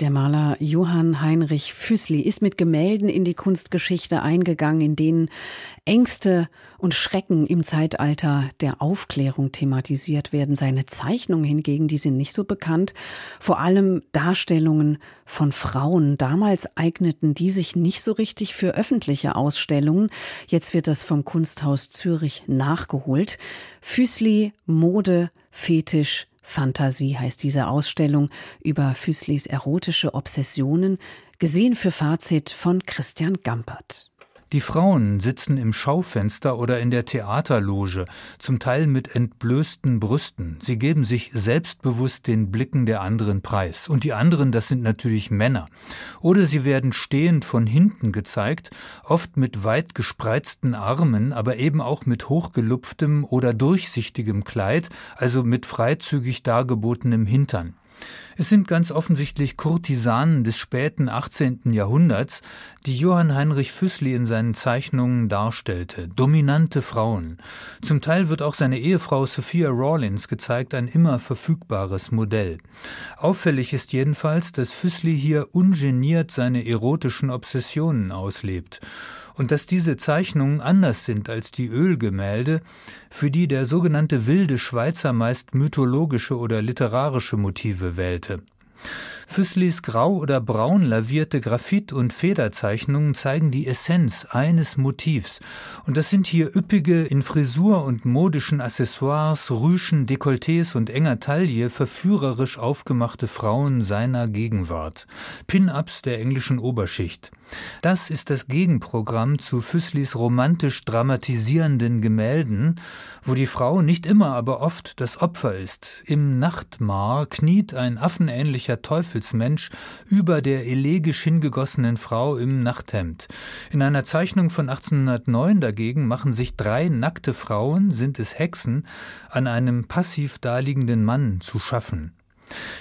der Maler Johann Heinrich Füßli ist mit Gemälden in die Kunstgeschichte eingegangen, in denen Ängste und Schrecken im Zeitalter der Aufklärung thematisiert werden. Seine Zeichnungen hingegen, die sind nicht so bekannt. Vor allem Darstellungen von Frauen. Damals eigneten die sich nicht so richtig für öffentliche Ausstellungen. Jetzt wird das vom Kunsthaus Zürich nachgeholt. Füßli, Mode, Fetisch, Fantasie heißt diese Ausstellung über Füßlis erotische Obsessionen, gesehen für Fazit von Christian Gampert. Die Frauen sitzen im Schaufenster oder in der Theaterloge, zum Teil mit entblößten Brüsten. Sie geben sich selbstbewusst den Blicken der anderen preis. Und die anderen, das sind natürlich Männer. Oder sie werden stehend von hinten gezeigt, oft mit weit gespreizten Armen, aber eben auch mit hochgelupftem oder durchsichtigem Kleid, also mit freizügig dargebotenem Hintern. Es sind ganz offensichtlich Kurtisanen des späten 18. Jahrhunderts, die Johann Heinrich Füßli in seinen Zeichnungen darstellte. Dominante Frauen. Zum Teil wird auch seine Ehefrau Sophia Rawlins gezeigt, ein immer verfügbares Modell. Auffällig ist jedenfalls, dass Füßli hier ungeniert seine erotischen Obsessionen auslebt und dass diese Zeichnungen anders sind als die Ölgemälde, für die der sogenannte wilde Schweizer meist mythologische oder literarische Motive wählte. Füßlis grau oder braun lavierte Graphit- und Federzeichnungen zeigen die Essenz eines Motivs. Und das sind hier üppige, in Frisur und modischen Accessoires, Rüschen, Dekolletés und enger Taille verführerisch aufgemachte Frauen seiner Gegenwart. Pin-ups der englischen Oberschicht. Das ist das Gegenprogramm zu Füßlis romantisch dramatisierenden Gemälden, wo die Frau nicht immer, aber oft das Opfer ist. Im Nachtmar kniet ein affenähnlicher Teufel Teufelsmensch über der elegisch hingegossenen Frau im Nachthemd. In einer Zeichnung von 1809 dagegen machen sich drei nackte Frauen, sind es Hexen, an einem passiv daliegenden Mann zu schaffen.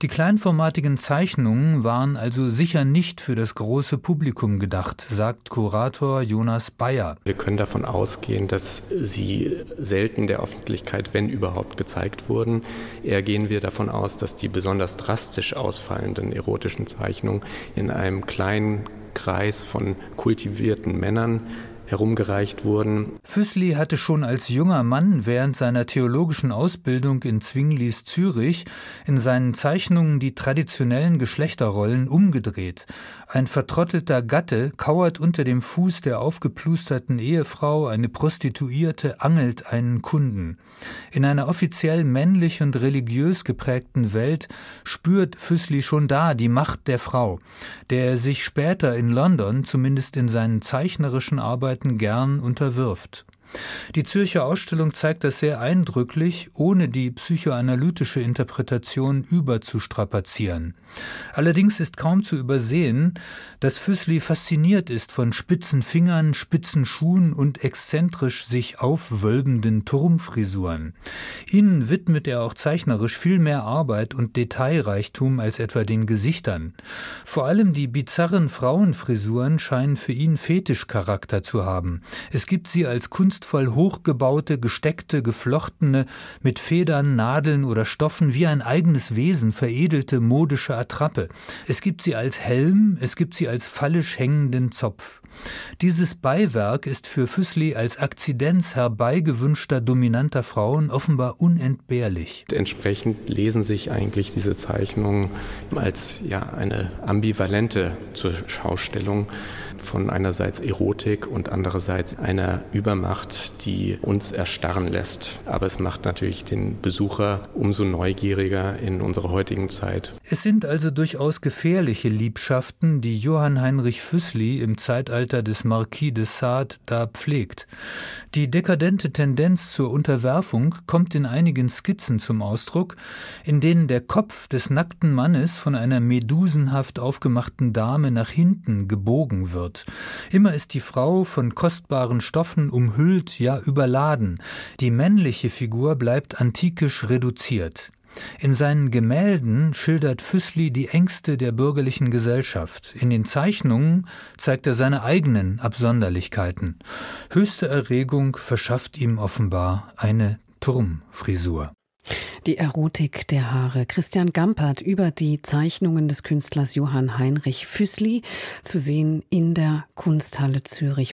Die kleinformatigen Zeichnungen waren also sicher nicht für das große Publikum gedacht, sagt Kurator Jonas Bayer. Wir können davon ausgehen, dass sie selten der Öffentlichkeit, wenn überhaupt, gezeigt wurden. Eher gehen wir davon aus, dass die besonders drastisch ausfallenden erotischen Zeichnungen in einem kleinen Kreis von kultivierten Männern herumgereicht wurden. Füßli hatte schon als junger Mann während seiner theologischen Ausbildung in Zwinglis Zürich in seinen Zeichnungen die traditionellen Geschlechterrollen umgedreht. Ein vertrottelter Gatte kauert unter dem Fuß der aufgeplusterten Ehefrau, eine Prostituierte angelt einen Kunden. In einer offiziell männlich und religiös geprägten Welt spürt Füßli schon da die Macht der Frau, der er sich später in London, zumindest in seinen zeichnerischen Arbeiten, Arbeiten gern unterwirft. Die Zürcher Ausstellung zeigt das sehr eindrücklich, ohne die psychoanalytische Interpretation überzustrapazieren. Allerdings ist kaum zu übersehen, dass Füßli fasziniert ist von spitzen Fingern, spitzen Schuhen und exzentrisch sich aufwölbenden Turmfrisuren. Ihnen widmet er auch zeichnerisch viel mehr Arbeit und Detailreichtum als etwa den Gesichtern. Vor allem die bizarren Frauenfrisuren scheinen für ihn Fetischcharakter zu haben. Es gibt sie als Kunst kunstvoll hochgebaute, gesteckte, geflochtene, mit Federn, Nadeln oder Stoffen wie ein eigenes Wesen veredelte modische Attrappe. Es gibt sie als Helm, es gibt sie als fallisch hängenden Zopf. Dieses Beiwerk ist für Füßli als Akzidenz herbeigewünschter dominanter Frauen offenbar unentbehrlich. Entsprechend lesen sich eigentlich diese Zeichnungen als ja eine ambivalente Schaustellung von einerseits Erotik und andererseits einer Übermacht, die uns erstarren lässt. Aber es macht natürlich den Besucher umso neugieriger in unserer heutigen Zeit. Es sind also durchaus gefährliche Liebschaften, die Johann Heinrich Füßli im Zeitalter des Marquis de Sade da pflegt. Die dekadente Tendenz zur Unterwerfung kommt in einigen Skizzen zum Ausdruck, in denen der Kopf des nackten Mannes von einer medusenhaft aufgemachten Dame nach hinten gebogen wird. Immer ist die Frau von kostbaren Stoffen umhüllt, ja überladen. Die männliche Figur bleibt antikisch reduziert. In seinen Gemälden schildert Füßli die Ängste der bürgerlichen Gesellschaft. In den Zeichnungen zeigt er seine eigenen Absonderlichkeiten. Höchste Erregung verschafft ihm offenbar eine Turmfrisur. Die Erotik der Haare. Christian Gampert über die Zeichnungen des Künstlers Johann Heinrich Füßli zu sehen in der Kunsthalle Zürich.